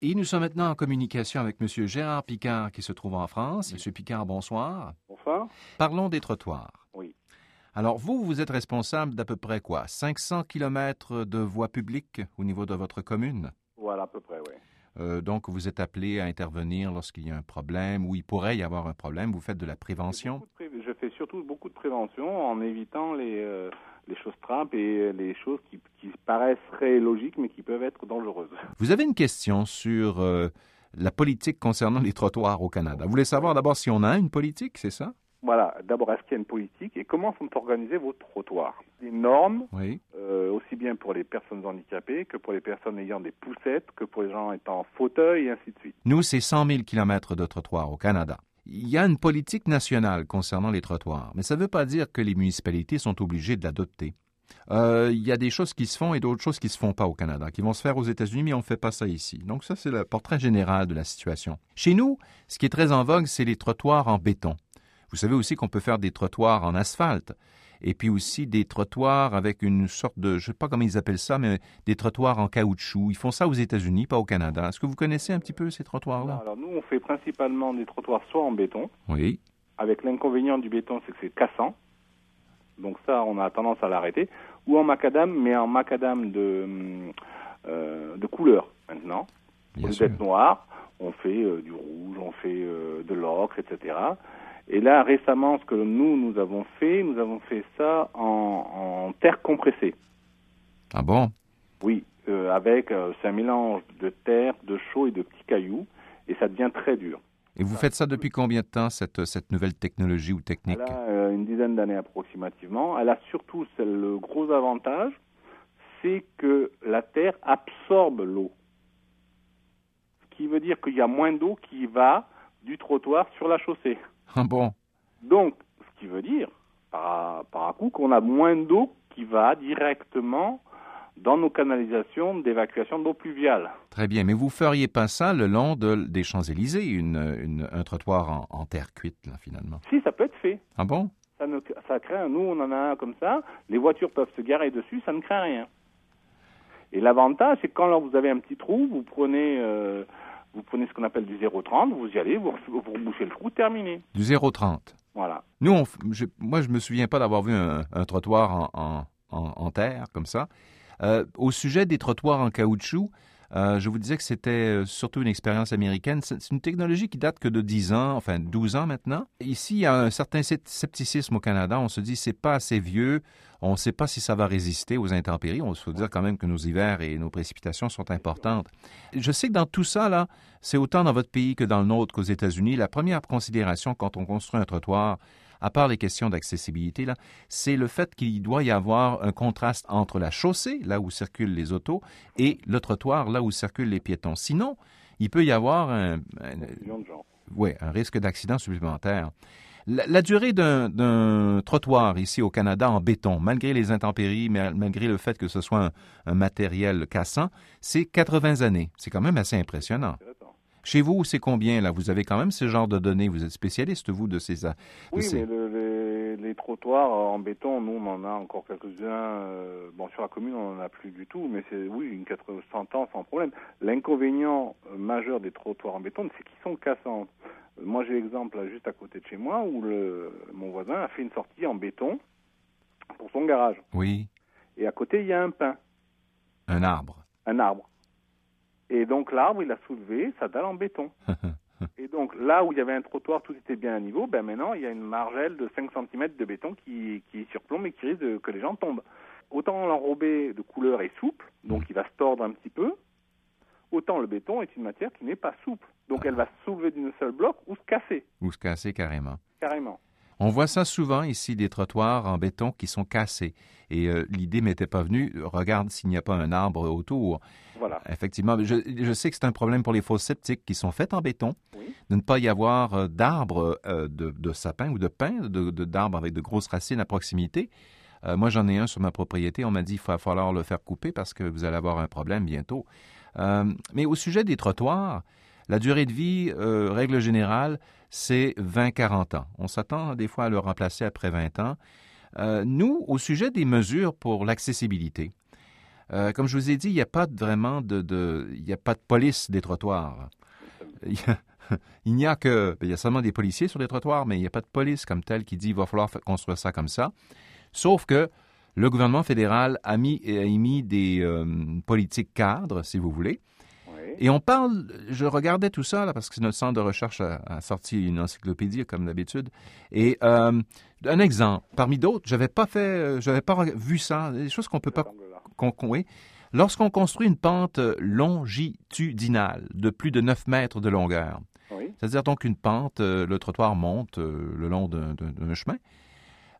Et nous sommes maintenant en communication avec M. Gérard Picard qui se trouve en France. M. Picard, bonsoir. Bonsoir. Parlons des trottoirs. Oui. Alors, vous, vous êtes responsable d'à peu près quoi? 500 kilomètres de voies publiques au niveau de votre commune? Voilà, à peu près, oui. Euh, donc, vous êtes appelé à intervenir lorsqu'il y a un problème ou il pourrait y avoir un problème. Vous faites de la prévention. Pré- Je fais surtout beaucoup de prévention en évitant les, euh, les choses trappes et les choses qui, qui paraisseraient logiques mais qui peuvent être dangereuses. Vous avez une question sur euh, la politique concernant les trottoirs au Canada. Vous voulez savoir d'abord si on a une politique, c'est ça? Voilà, d'abord, est-ce qu'il y a une politique et comment sont organisés vos trottoirs? Des normes, Oui. euh, aussi bien pour les personnes handicapées que pour les personnes ayant des poussettes, que pour les gens étant en fauteuil et ainsi de suite. Nous, c'est 100 000 kilomètres de trottoirs au Canada. Il y a une politique nationale concernant les trottoirs, mais ça ne veut pas dire que les municipalités sont obligées de l'adopter. Euh, il y a des choses qui se font et d'autres choses qui se font pas au Canada, qui vont se faire aux États-Unis, mais on ne fait pas ça ici. Donc ça, c'est le portrait général de la situation. Chez nous, ce qui est très en vogue, c'est les trottoirs en béton. Vous savez aussi qu'on peut faire des trottoirs en asphalte, et puis aussi des trottoirs avec une sorte de, je sais pas comment ils appellent ça, mais des trottoirs en caoutchouc. Ils font ça aux États-Unis, pas au Canada. Est-ce que vous connaissez un petit peu ces trottoirs-là? Alors nous, on fait principalement des trottoirs soit en béton, Oui. avec l'inconvénient du béton, c'est que c'est cassant. Donc ça, on a tendance à l'arrêter. Ou en macadam, mais en macadam de, euh, de couleur maintenant. Au Bien lieu sûr. d'être noir, on fait euh, du rouge, on fait euh, de l'ocre, etc. Et là, récemment, ce que nous, nous avons fait, nous avons fait ça en, en terre compressée. Ah bon? Oui, euh, avec, euh, c'est un mélange de terre, de chaux et de petits cailloux, et ça devient très dur. Et vous faites ça depuis combien de temps, cette, cette nouvelle technologie ou technique? Elle a euh, une dizaine d'années approximativement. Elle a surtout le gros avantage, c'est que la terre absorbe l'eau. Ce qui veut dire qu'il y a moins d'eau qui va du trottoir sur la chaussée. Ah bon Donc, ce qui veut dire, par, par un coup, qu'on a moins d'eau qui va directement dans nos canalisations d'évacuation d'eau pluviale. Très bien. Mais vous feriez pas ça le long de, des Champs-Élysées, une, une- un trottoir en, en terre cuite, là, finalement? Si, ça peut être fait. Ah bon? Ça, ne, ça craint, nous on en a un comme ça, les voitures peuvent se garer dessus, ça ne craint rien. Et l'avantage, c'est que quand là, vous avez un petit trou, vous prenez, euh, vous prenez ce qu'on appelle du 0,30, vous y allez, vous, vous rebouchez le trou, terminé. Du 0,30. Voilà. Nous, on je- moi, je me souviens pas d'avoir vu un, un trottoir en, en- en- en terre, comme ça. Euh, au sujet des trottoirs en caoutchouc, euh, je vous disais que c'était euh, surtout une expérience américaine. C'est une technologie qui date que de 10 ans, enfin 12 ans maintenant. Ici, il y a un certain scept- scepticisme au Canada. On se dit, c'est pas assez vieux. On ne sait pas si ça va résister aux intempéries. On se dire quand même que nos hivers et nos précipitations sont importantes. Je sais que dans tout ça, là, c'est autant dans votre pays que dans le nôtre qu'aux États-Unis. La première considération quand on construit un trottoir, à part les questions d'accessibilité, là, c'est le fait qu'il doit y avoir un contraste entre la chaussée, là où circulent les autos, et le trottoir, là où circulent les piétons. Sinon, il peut y avoir un, un- ouais, risque d'accident supplémentaire. La, la durée d'un- d'un trottoir ici au Canada en béton, malgré les intempéries, malgré le fait que ce soit un, un matériel cassant, c'est 80 années. C'est quand même assez impressionnant. Chez vous, c'est combien là? Vous avez quand même ce genre de données. Vous êtes spécialiste, vous, de ces. de Oui, ces- mais le- les, les trottoirs en béton, nous, on en a encore quelques-uns. euh, bon, sur la commune, on n'en a plus du tout, mais c'est, oui, une 400 ans sans problème. L'inconvénient euh, majeur des trottoirs en béton, c'est qu'ils sont cassants. Euh, Moi, j'ai l'exemple là, juste à côté de chez moi où le, mon voisin a fait une sortie en béton pour son garage. Oui, Et à côté, il y a un pin, un arbre. un arbre. Et donc, l'arbre, il a soulevé sa dalle en béton. Et donc, là où il y avait un trottoir, tout était bien à niveau, ben maintenant, il y a une margelle de 5 cm de béton qui, qui surplombe et qui risque de- que les gens tombent. Autant l'enrobé de couleur est souple, donc il va se tordre un petit peu, autant le béton est une matière qui n'est pas souple. Donc, elle va se soulever d'une seule bloc ou se casser, Ou se casser carrément. carrément. On voit ça souvent ici, des trottoirs en béton qui sont cassés. Et euh, l'idée m'était pas venue, regarde s'il n'y a pas un arbre autour. Voilà. Effectivement, je, je sais que c'est un problème pour les fosses septiques qui sont faites en béton, Oui. de ne pas y avoir euh, d'arbres euh, de, de sapin ou de pin, de, de- d'arbres avec de grosses racines à proximité. Euh, moi, j'en ai un sur ma propriété. On m'a dit qu'il va falloir le faire couper parce que vous allez avoir un problème bientôt. Mais au sujet des trottoirs, la durée de vie, règle générale, c'est 20-40 ans. On s'attend des fois à le remplacer après 20 ans. Euh, nous, au sujet des mesures pour l'accessibilité, Euh, comme je vous ai dit, il n'y a pas vraiment de, a pas de police des trottoirs. Il n'y a que, il y a seulement des policiers sur les trottoirs, mais il n'y a pas de police comme telle qui dit il va falloir fa- construire ça comme ça. Sauf que le gouvernement fédéral a mis, a émis des euh, politiques cadres, si vous voulez. Et on parle, je regardais tout ça, là, parce que notre centre de recherche a, a sorti une encyclopédie, comme d'habitude. Et euh, un exemple, parmi d'autres, j'avais pas fait, euh, j'avais pas vu ça, des choses qu'on peut pas qu'on- oui. Lorsqu'on construit une pente longitudinale de plus de 9 mètres de longueur, Oui. c'est-à-dire donc une pente, euh, le trottoir monte le long d'un d'un- d'un chemin,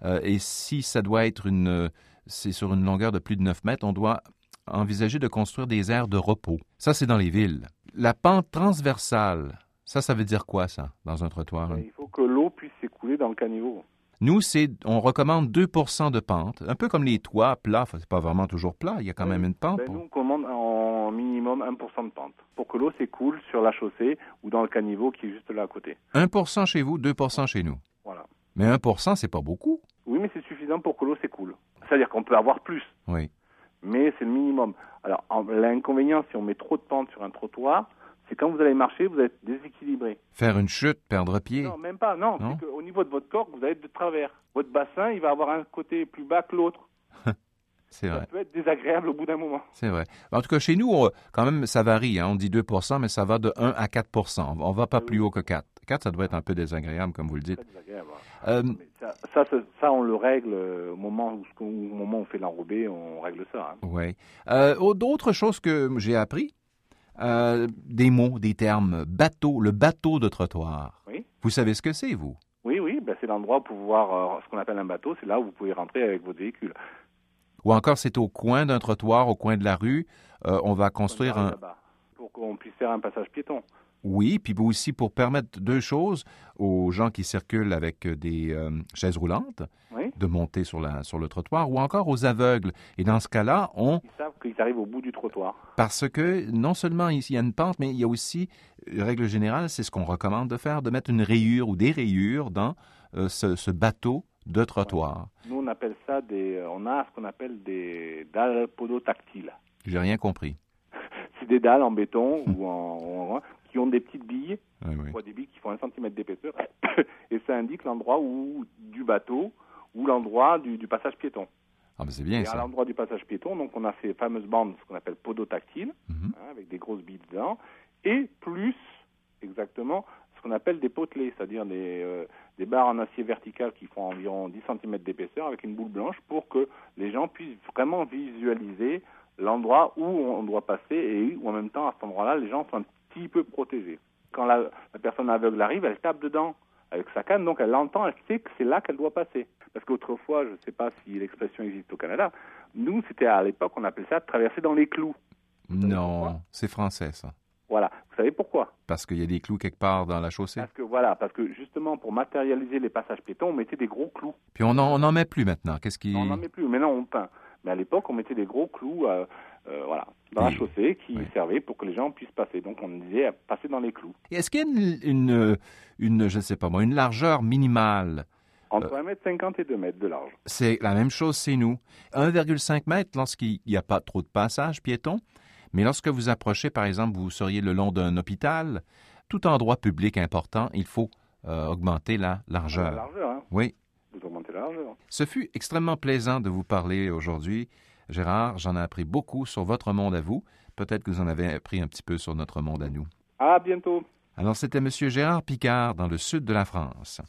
Euh, et si ça doit être une, c'est sur une longueur de plus de 9 mètres, on doit envisager de construire des aires de repos. Ça, c'est dans les villes. La pente transversale, ça, ça veut dire quoi, ça, dans un trottoir? Mais il faut que l'eau puisse s'écouler dans le caniveau. Nous, c'est, on recommande 2% de pente, un peu comme les toits plats. Enfin, c'est pas vraiment toujours plat, il y a quand Oui. même une pente. Ben, pour- nous, on commande en minimum 1% de pente pour que l'eau s'écoule sur la chaussée ou dans le caniveau qui est juste là à côté. 1% chez vous, 2% chez nous. Voilà. Mais 1% c'est pas beaucoup. Oui, mais c'est suffisant pour que l'eau s'écoule. C'est-à-dire qu'on peut avoir plus, Oui. Mais c'est le minimum. Alors, en- l'inconvénient, si on met trop de pente sur un trottoir, c'est quand vous allez marcher, vous êtes déséquilibré. Faire une chute, perdre pied. Non, même pas, non. Qu'au niveau de votre corps, vous allez être de travers. Votre bassin, il va avoir un côté plus bas que l'autre. C'est Ça vrai. peut être désagréable au bout d'un moment. C'est vrai. En tout cas, chez nous, on- quand même, ça varie. hein. On dit 2% mais ça va de 1 à 4 On va pas Oui, plus haut que 4. 4, ça doit être un peu désagréable, comme vous le dites. Désagréable. Euh, ça, ça, on le règle euh, au moment où, au moment où on fait l'enrobé, on règle ça. hein. oui. Euh, D'autres choses que j'ai appris, euh, des mots, des termes. Bateau, le bateau de trottoir. Oui. Vous savez ce que c'est, vous? Oui, oui, ben, c'est l'endroit pour pouvoir, ce qu'on appelle un bateau, c'est là où vous pouvez rentrer avec votre véhicule. Ou encore, c'est au coin d'un trottoir, au coin de la rue. on va construire On un, Pour qu'on puisse faire un passage piéton. Oui, puis aussi pour permettre deux choses aux gens qui circulent avec euh, des euh, chaises roulantes Oui. de monter sur, la, sur le trottoir ou encore aux aveugles. Et dans ce cas-là, on, Ils savent qu'ils arrivent au bout du trottoir. parce que non seulement il y a une pente, mais il y a aussi, euh, règle générale, c'est ce qu'on recommande de faire, de mettre une rayure ou des rayures dans euh, ce, ce bateau de trottoir. Nous, on appelle ça des, on a ce qu'on appelle des dalles podotactiles. J'ai rien compris. C'est des dalles en béton ou en, ou en- qui ont des petites billes, oui. soit des billes qui font un centimètre d'épaisseur, et ça indique l'endroit où du bateau ou l'endroit du, du passage piéton. Ah, ben c'est bien Et à ça. l'endroit du passage piéton, donc on a ces fameuses bandes, ce qu'on appelle podotactiles, hein, avec des grosses billes dedans, et plus exactement ce qu'on appelle des potelets, c'est-à-dire des, euh, des barres en acier vertical qui font environ 10 cm d'épaisseur avec une boule blanche pour que les gens puissent vraiment visualiser l'endroit où on doit passer et où en même temps à cet endroit-là les gens sont un petit peu protégés. Quand la, la personne aveugle arrive, elle tape dedans avec sa canne, donc elle l'entend, elle sait que c'est là qu'elle doit passer. Parce qu'autrefois, je ne sais pas si l'expression existe au Canada, nous c'était à l'époque on appelait ça traverser dans les clous. Non, c'est français ça. Voilà. Vous savez pourquoi? Parce qu'il y a des clous quelque part dans la chaussée. Parce que voilà, parce que justement pour matérialiser les passages piétons, on mettait des gros clous. Puis on n'en on en met plus maintenant. Qu'est-ce qui... On n'en met plus. Maintenant on peint. Mais à l'époque, on mettait des gros clous, euh, euh, voilà, dans la chaussée qui Oui. servaient pour que les gens puissent passer. Donc on disait euh, passer dans les clous. Est-ce qu'il y a une, une, une, je ne sais pas moi, une largeur minimale? Entre 1m50 et 2 mètres de large. C'est la même chose chez nous. 1,5 mètres lorsqu'il n'y a pas trop de passage piéton. Mais lorsque vous approchez, par exemple, vous seriez le long d'un hôpital, tout endroit public important, il faut euh, augmenter la La largeur. largeur, hein. Oui. Vous augmentez la largeur. Ce fut extrêmement plaisant de vous parler aujourd'hui. Gérard, j'en ai appris beaucoup sur votre monde à vous. Peut-être que vous en avez appris un petit peu sur notre monde à nous. À bientôt. Alors, c'était M. Gérard Picard dans le sud de la France.